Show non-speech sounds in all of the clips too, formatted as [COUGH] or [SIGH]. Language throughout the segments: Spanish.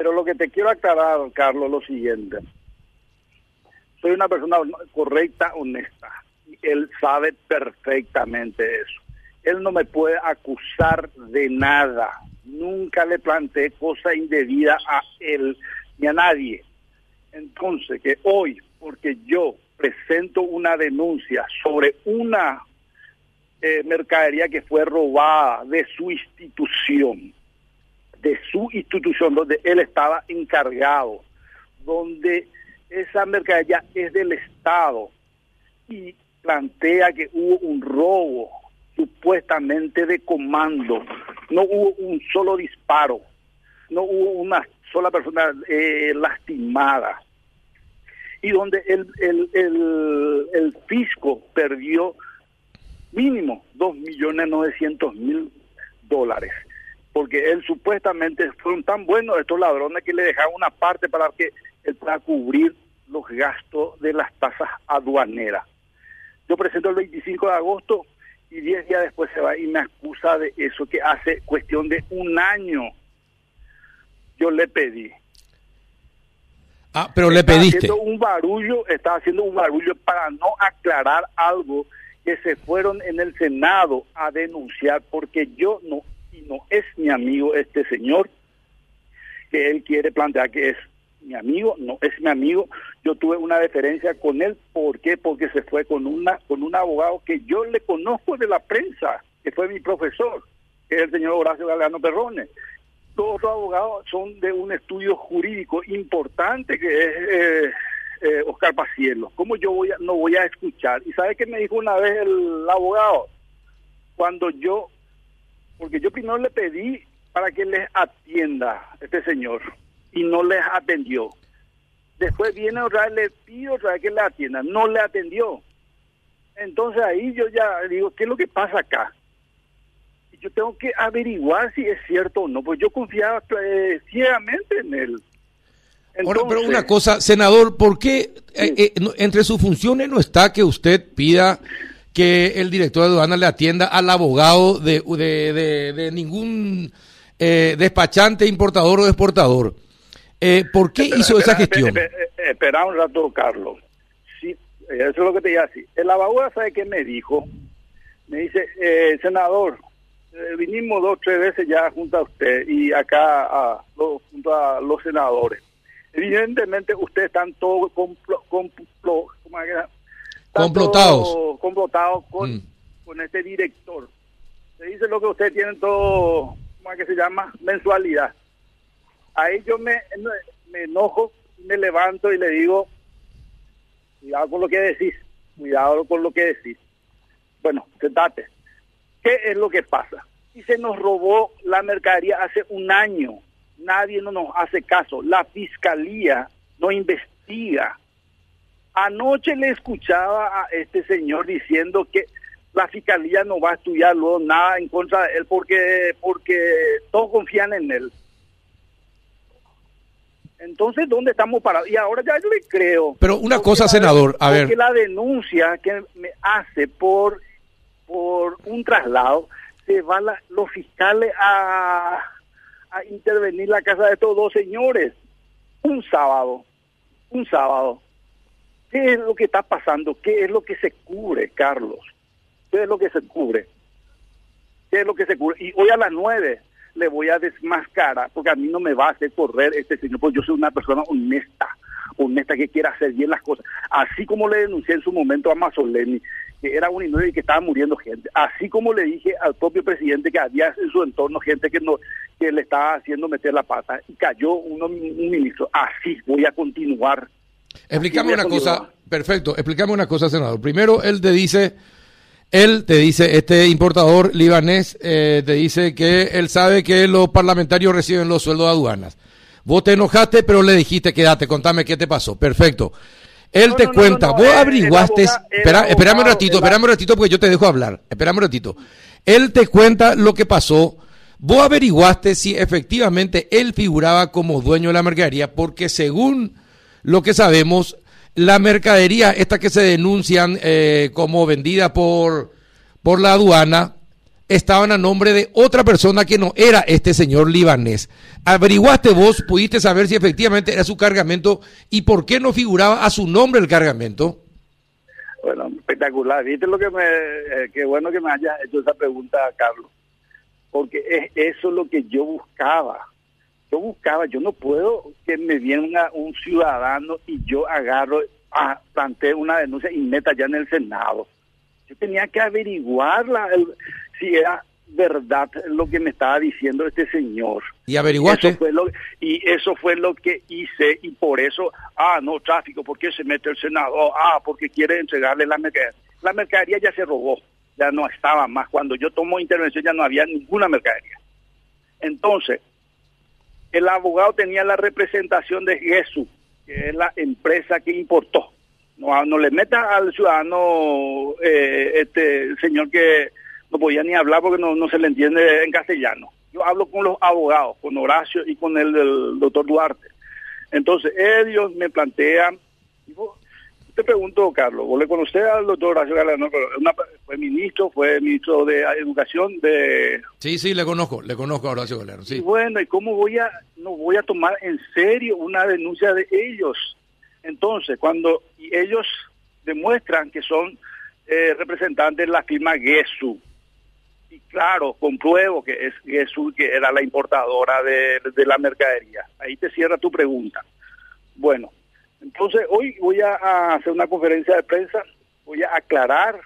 Pero lo que te quiero aclarar, Carlos, es lo siguiente. Soy una persona correcta, honesta. Él sabe perfectamente eso. Él no me puede acusar de nada. Nunca le planteé cosa indebida a él ni a nadie. Entonces, que hoy, porque yo presento una denuncia sobre una eh, mercadería que fue robada de su institución, de su institución donde él estaba encargado, donde esa mercadería es del Estado y plantea que hubo un robo supuestamente de comando, no hubo un solo disparo, no hubo una sola persona eh, lastimada. Y donde el, el, el, el fisco perdió mínimo dos millones novecientos mil dólares porque él supuestamente fueron tan buenos estos ladrones que le dejaron una parte para que él pueda cubrir los gastos de las tasas aduaneras. Yo presento el 25 de agosto y 10 días después se va y me acusa de eso que hace cuestión de un año yo le pedí. Ah, pero le pediste. Haciendo un barullo, estaba haciendo un barullo para no aclarar algo que se fueron en el Senado a denunciar porque yo no no es mi amigo este señor que él quiere plantear que es mi amigo, no es mi amigo. Yo tuve una deferencia con él, ¿por qué? Porque se fue con una con un abogado que yo le conozco de la prensa, que fue mi profesor, que es el señor Horacio Galeano Perrone. Todos los abogados son de un estudio jurídico importante que es eh, eh, Oscar Pacielo. ¿Cómo yo voy no voy a escuchar? ¿Y sabe qué me dijo una vez el abogado? Cuando yo porque yo primero le pedí para que les atienda este señor y no les atendió. Después viene otra vez, le pido otra vez que le atienda, no le atendió. Entonces ahí yo ya digo, ¿qué es lo que pasa acá? Y yo tengo que averiguar si es cierto o no, pues yo confiaba eh, ciegamente en él. Ahora, pero una cosa, senador, ¿por qué eh, eh, entre sus funciones no está que usted pida que el director de aduana le atienda al abogado de, de, ningún eh, despachante, importador o exportador. Eh, ¿Por qué hizo esa gestión? Espera, un rato, Carlos. Sí, eso es lo que te iba a decir. El abogado, ¿sabe qué me dijo? Me dice, eh, senador, vinimos dos tres veces ya junto a usted y acá a, junto a los senadores. Evidentemente, ustedes están todos complo, complo, complotado complotado con, mm. con este director. Se dice lo que ustedes tienen todo, ¿cómo es que se llama? Mensualidad. Ahí yo me, me enojo, me levanto y le digo, cuidado con lo que decís, cuidado con lo que decís. Bueno, sentate. ¿Qué es lo que pasa? Y se nos robó la mercadería hace un año. Nadie no nos hace caso. La fiscalía no investiga. Anoche le escuchaba a este señor diciendo que la fiscalía no va a estudiar luego nada en contra de él porque porque todos confían en él. Entonces, ¿dónde estamos parados? Y ahora ya yo le creo. Pero una cosa, senador, a ver. Porque la denuncia que me hace por, por un traslado, se van los fiscales a, a intervenir la casa de estos dos señores. Un sábado, un sábado. ¿Qué es lo que está pasando? ¿Qué es lo que se cubre, Carlos? ¿Qué es lo que se cubre? ¿Qué es lo que se cubre? Y hoy a las nueve le voy a desmascarar, porque a mí no me va a hacer correr este señor, porque yo soy una persona honesta, honesta que quiere hacer bien las cosas. Así como le denuncié en su momento a Mazzoleni, que era un inútil y que estaba muriendo gente. Así como le dije al propio presidente que había en su entorno gente que no que le estaba haciendo meter la pata y cayó uno, un ministro. Así voy a continuar Explícame una cosa, perfecto, explícame una cosa, senador. Primero, él te dice, él te dice, este importador libanés eh, te dice que él sabe que los parlamentarios reciben los sueldos de aduanas. Vos te enojaste, pero le dijiste, quédate, contame qué te pasó. Perfecto. Él te cuenta, vos averiguaste, espera, espérame un ratito, espérame un ratito porque yo te dejo hablar, espérame un ratito. Él te cuenta lo que pasó, vos averiguaste si efectivamente él figuraba como dueño de la mercadería, porque según lo que sabemos, la mercadería, esta que se denuncian eh, como vendida por, por la aduana, estaban a nombre de otra persona que no era este señor libanés. ¿Averiguaste vos, pudiste saber si efectivamente era su cargamento y por qué no figuraba a su nombre el cargamento? Bueno, espectacular. Viste lo que me, eh, qué bueno que me haya hecho esa pregunta, Carlos, porque es eso lo que yo buscaba. Yo buscaba, yo no puedo que me venga un ciudadano y yo agarro, a, plantee una denuncia y meta ya en el Senado. Yo tenía que averiguarla, si era verdad lo que me estaba diciendo este señor. ¿Y averiguaste? Eso fue lo, y eso fue lo que hice y por eso, ah, no, tráfico, ¿por qué se mete el Senado? Ah, porque quiere entregarle la mercadería. La mercadería ya se robó, ya no estaba más. Cuando yo tomo intervención ya no había ninguna mercadería. Entonces, el abogado tenía la representación de Jesús, que es la empresa que importó. No, no le meta al ciudadano, eh, este señor que no podía ni hablar porque no, no se le entiende en castellano. Yo hablo con los abogados, con Horacio y con el, doctor Duarte. Entonces, ellos me plantean, te pregunto, Carlos, ¿vos le conocés al doctor Horacio Galano? fue ministro, fue ministro de Educación de... Sí, sí, le conozco, le conozco a Horacio Galano, sí. Y bueno, ¿y cómo voy a, no voy a tomar en serio una denuncia de ellos? Entonces, cuando ellos demuestran que son eh, representantes de la firma GESU, y claro, compruebo que es Jesús que era la importadora de, la mercadería. Ahí te cierra tu pregunta. Bueno, entonces hoy voy a, hacer una conferencia de prensa, voy a aclarar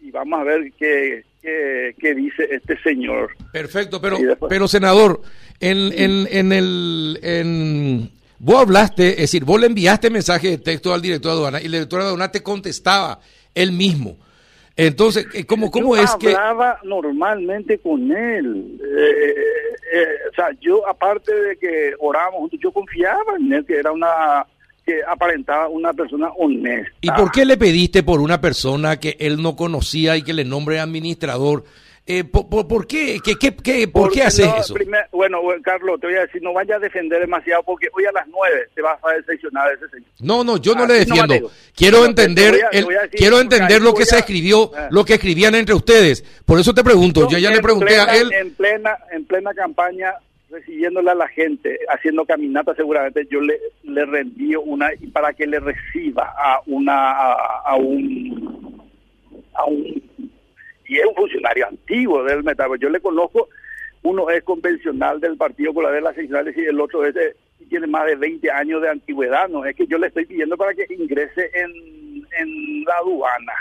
y vamos a ver qué, qué, dice este señor. Perfecto, pero, pero senador, en, en, en el... En... Vos hablaste, es decir, vos le enviaste mensaje de texto al director de aduana y el director de aduana te contestaba él mismo. Entonces, eh, ¿cómo, cómo es que...? hablaba normalmente con él. Eh, eh, o sea, yo, aparte de que orábamos juntos, yo confiaba en él, que era una que aparentaba una persona honesta. ¿Y por qué le pediste por una persona que él no conocía y que le nombre administrador? Eh, por, qué? ¿Qué, qué, qué por qué haces eso? bueno, Carlos, te voy a decir, no vaya a defender demasiado porque hoy a las nueve te vas a decepcionar de ese señor. No, no, yo no le defiendo. quiero entender, quiero entender lo que se escribió, ah. lo que escribían entre ustedes. Por eso te pregunto, yo ya le pregunté a él. En plena, en plena campaña, recibiéndole a la gente, haciendo caminata seguramente, yo le, le reenvío una, para que le reciba a una, a un, a un y es un funcionario antiguo del Metabo. Yo le conozco, uno es convencional del Partido con la de las Seccionales y el otro es tiene más de 20 años de antigüedad. No es que yo le estoy pidiendo para que ingrese en, en la aduana.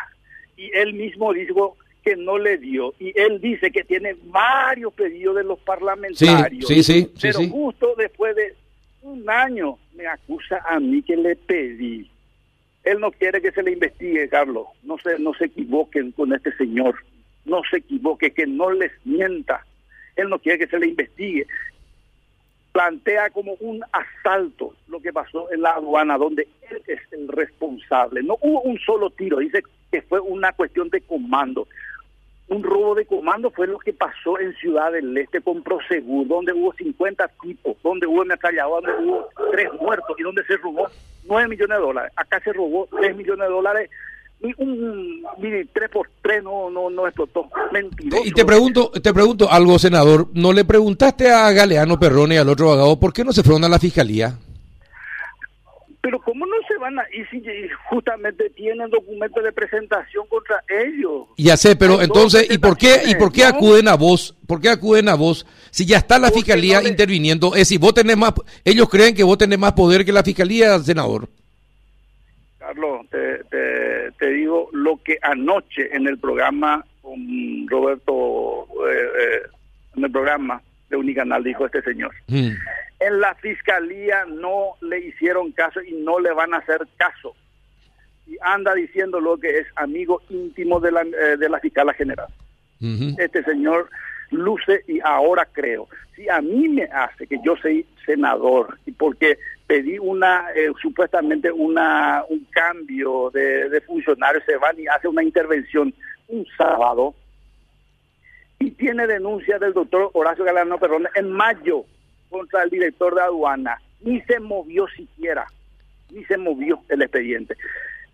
Y él mismo dijo que no le dio. Y él dice que tiene varios pedidos de los parlamentarios. Sí, sí, sí. Pero justo después de un año me acusa a mí que le pedí. Él no quiere que se le investigue, Carlos. No se, no se equivoquen con este señor no se equivoque, que no les mienta. Él no quiere que se le investigue. Plantea como un asalto lo que pasó en la aduana, donde él es el responsable. No hubo un solo tiro, dice que fue una cuestión de comando. Un robo de comando fue lo que pasó en Ciudad del Este con Prosegur, donde hubo 50 tipos, donde hubo ametrallador, donde hubo tres muertos y donde se robó 9 millones de dólares. Acá se robó 3 millones de dólares un mire, tres por tres no, no, no explotó. Mentiroso. Y te pregunto, te pregunto algo, senador. ¿No le preguntaste a Galeano Perrone y al otro abogado por qué no se fueron a la fiscalía? ¿Cómo no se van a ir si justamente tienen documentos de presentación contra ellos? Ya sé, pero entonces, ¿y por qué y por qué acuden a vos? ¿Por qué acuden a vos si ya está la fiscalía interviniendo? Es si vos tenés más, ellos creen que vos tenés más poder que la fiscalía, senador. Carlos, te, te, digo lo que anoche en el programa con Roberto, eh, eh, en el programa de Unicanal dijo este señor. Mm. En la fiscalía no le hicieron caso y no le van a hacer caso. Y anda diciendo lo que es amigo íntimo de la, eh, de la fiscala general. Este señor luce y ahora creo. Si a mí me hace que yo soy senador y porque pedí una eh, supuestamente una un cambio de, de funcionarios se van y hace una intervención un sábado y tiene denuncia del doctor Horacio Galano Perrón en mayo contra el director de aduana ni se movió siquiera ni se movió el expediente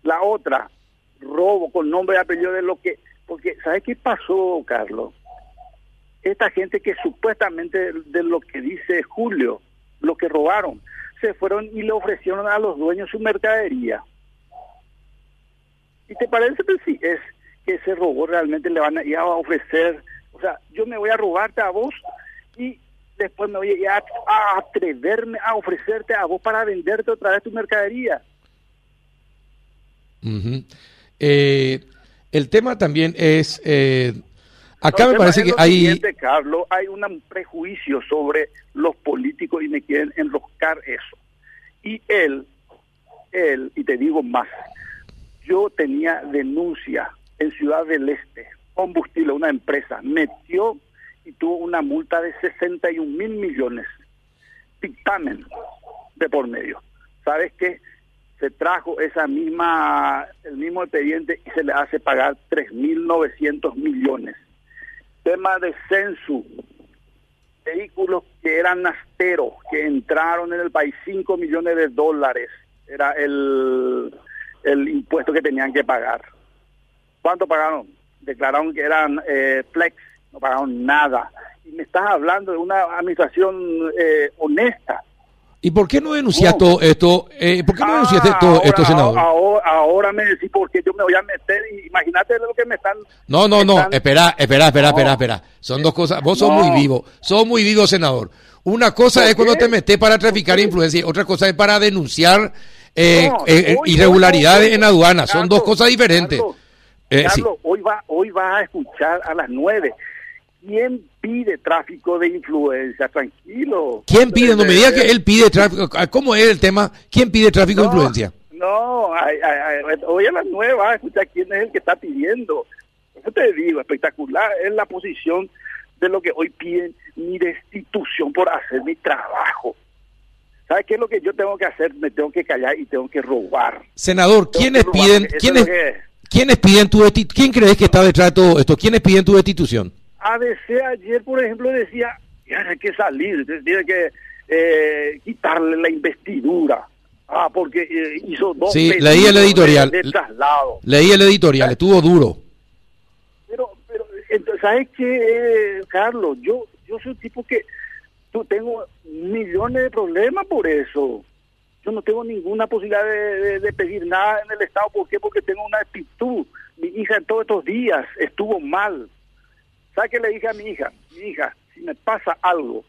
la otra robo con nombre y apellido de lo que porque ¿sabes qué pasó Carlos? esta gente que supuestamente de lo que dice Julio, lo que robaron, se fueron y le ofrecieron a los dueños su mercadería. ¿Y te parece que sí es que ese robo realmente le van a, ofrecer? O sea, yo me voy a robarte a vos después me voy a, a atreverme a ofrecerte a vos para venderte otra vez tu mercadería. eh, el tema también es, eh, acá me parece que hay... Carlos, hay un prejuicio sobre los políticos y me quieren enroscar eso. Y él, él, y te digo más, yo tenía denuncia en Ciudad del Este, combustible, una empresa, metió y tuvo una multa de 61 mil millones. Dictamen de por medio. ¿Sabes qué? Se trajo esa misma, el mismo expediente y se le hace pagar 3.900 millones. Tema de censo, vehículos que eran nasteros, que entraron en el país 5 millones de dólares, era el, el impuesto que tenían que pagar. ¿Cuánto pagaron? Declararon que eran eh, flex, no pagaron nada. Y me estás hablando de una administración eh, honesta. ¿Y por qué no denunciaste todo esto? Eh, ¿Por qué no denunciaste ah, todo esto, senador? Ahora, ahora, me decís por qué yo me voy a meter imagínate lo que me están... No, no, no, espera, espera, espera, espera, espera. Son dos cosas. Vos sos muy vivo, sos muy vivo, senador. Una cosa es cuando te metes para traficar influencia y otra cosa es para denunciar eh, eh, irregularidades en aduana. Son dos cosas diferentes. Carlos, hoy, va, hoy vas a escuchar a las nueve ¿Quién pide tráfico de influencia? Tranquilo. ¿Quién pide? No me diga que él pide tráfico. ¿Cómo es el tema? ¿Quién pide tráfico de influencia? No, hoy a las nueve vas a escuchar quién es el que está pidiendo. Eso te digo, espectacular es la posición de lo que hoy piden mi destitución por hacer mi trabajo. ¿Sabes qué es lo que yo tengo que hacer? Me tengo que callar y tengo que robar. Senador, ¿quiénes piden, quiénes, ¿quiénes piden tu destitución? ¿Quién crees que está detrás de todo esto? ¿Quiénes piden tu destitución? ABC ayer, por ejemplo, decía, hay que salir, tiene que eh, quitarle la investidura. Ah, porque eh, hizo dos Sí, leí el editorial. Leí el editorial, estuvo duro. Pero, pero, ¿sabes qué, Carlos? Yo, yo soy un tipo que tú tengo millones de problemas por eso. Yo no tengo ninguna posibilidad de, de pedir nada en el Estado. ¿Por qué? Porque tengo una actitud. Mi hija en todos estos días estuvo mal ¿Sabes qué le dije a mi hija? Mi hija, si me pasa algo,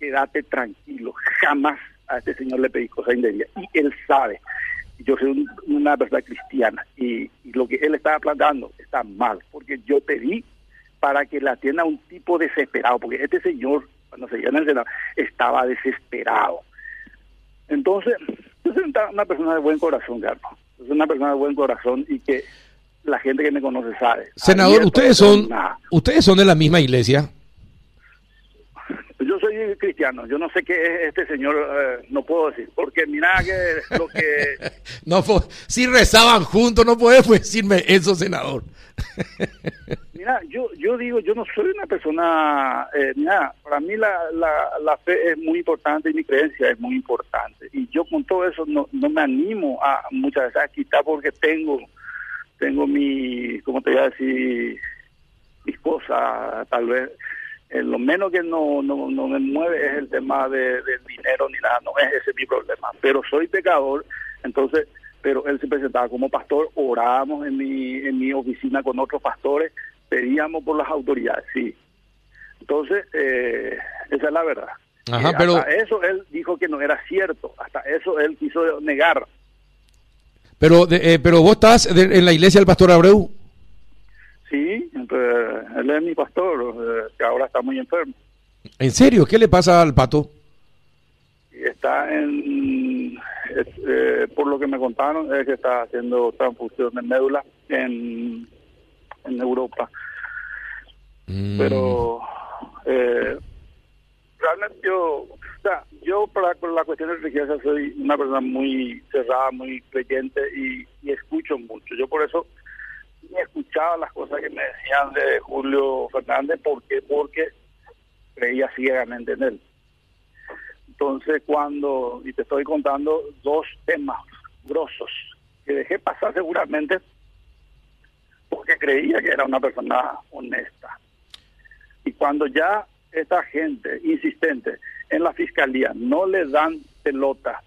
quédate tranquilo. Jamás a este señor le pedí cosa indebida. Y él sabe. Yo soy una persona cristiana y, lo que él estaba planteando está mal, porque yo pedí para que la atienda un tipo desesperado, porque este señor, cuando se llama el Senado, estaba desesperado. Entonces, soy una persona de buen corazón, Carlos. Es una persona de buen corazón y que la gente que me conoce sabe. Senador, ustedes son, ustedes son de la misma iglesia. Yo soy cristiano, yo no sé qué es este señor, eh, no puedo decir, porque mira que lo que... [LAUGHS] no, si rezaban juntos, no puedes decirme eso, senador. [LAUGHS] mira, yo yo digo, yo no soy una persona, eh, mira, para mí la, la, la, fe es muy importante y mi creencia es muy importante. Y yo con todo eso no, no me animo a muchas veces a quitar porque tengo tengo mi, como te voy a decir, mis cosas, tal vez. Eh, lo menos que no, no, no me mueve es el tema de, del dinero ni nada, no es ese mi problema. Pero soy pecador, entonces, pero él se presentaba como pastor, orábamos en mi, en mi oficina con otros pastores, pedíamos por las autoridades, sí. Entonces, eh, esa es la verdad. Ajá, pero... Hasta eso él dijo que no era cierto, hasta eso él quiso negar. Pero, eh, pero vos estás en la iglesia del pastor Abreu. Sí, él es mi pastor, eh, que ahora está muy enfermo. ¿En serio? ¿Qué le pasa al pato? Está en, eh, por lo que me contaron, es que está haciendo transfusión de médula en, en Europa. Mm. Pero eh, realmente yo yo para la cuestión religiosa soy una persona muy cerrada, muy creyente y, escucho mucho. Yo por eso he escuchado las cosas que me decían de Julio Fernández, ¿por Porque creía ciegamente en él. Entonces cuando, y te estoy contando dos temas grosos que dejé pasar seguramente porque creía que era una persona honesta. Y cuando ya esta gente insistente en la fiscalía no le dan pelota,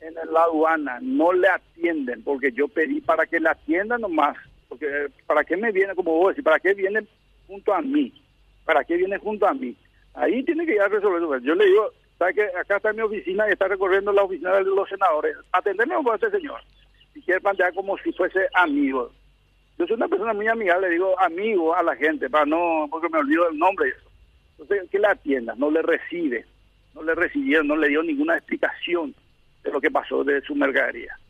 en la aduana no le atienden, porque yo pedí para que le atiendan nomás, porque para qué me viene, como vos decís, para qué viene junto a mí, para qué viene junto a mí. Ahí tiene que ir a resolver. Yo le digo, ¿sabe que acá está mi oficina y está recorriendo la oficina de los senadores? Atenderme con este señor. Si quiere plantear como si fuese amigo. Yo soy una persona muy amigable, le digo amigo a la gente, para no, porque me olvido el nombre y. Entonces, que la atienda, no le recibe, no le recibieron, no le dio ninguna explicación de lo que pasó de su mercadería.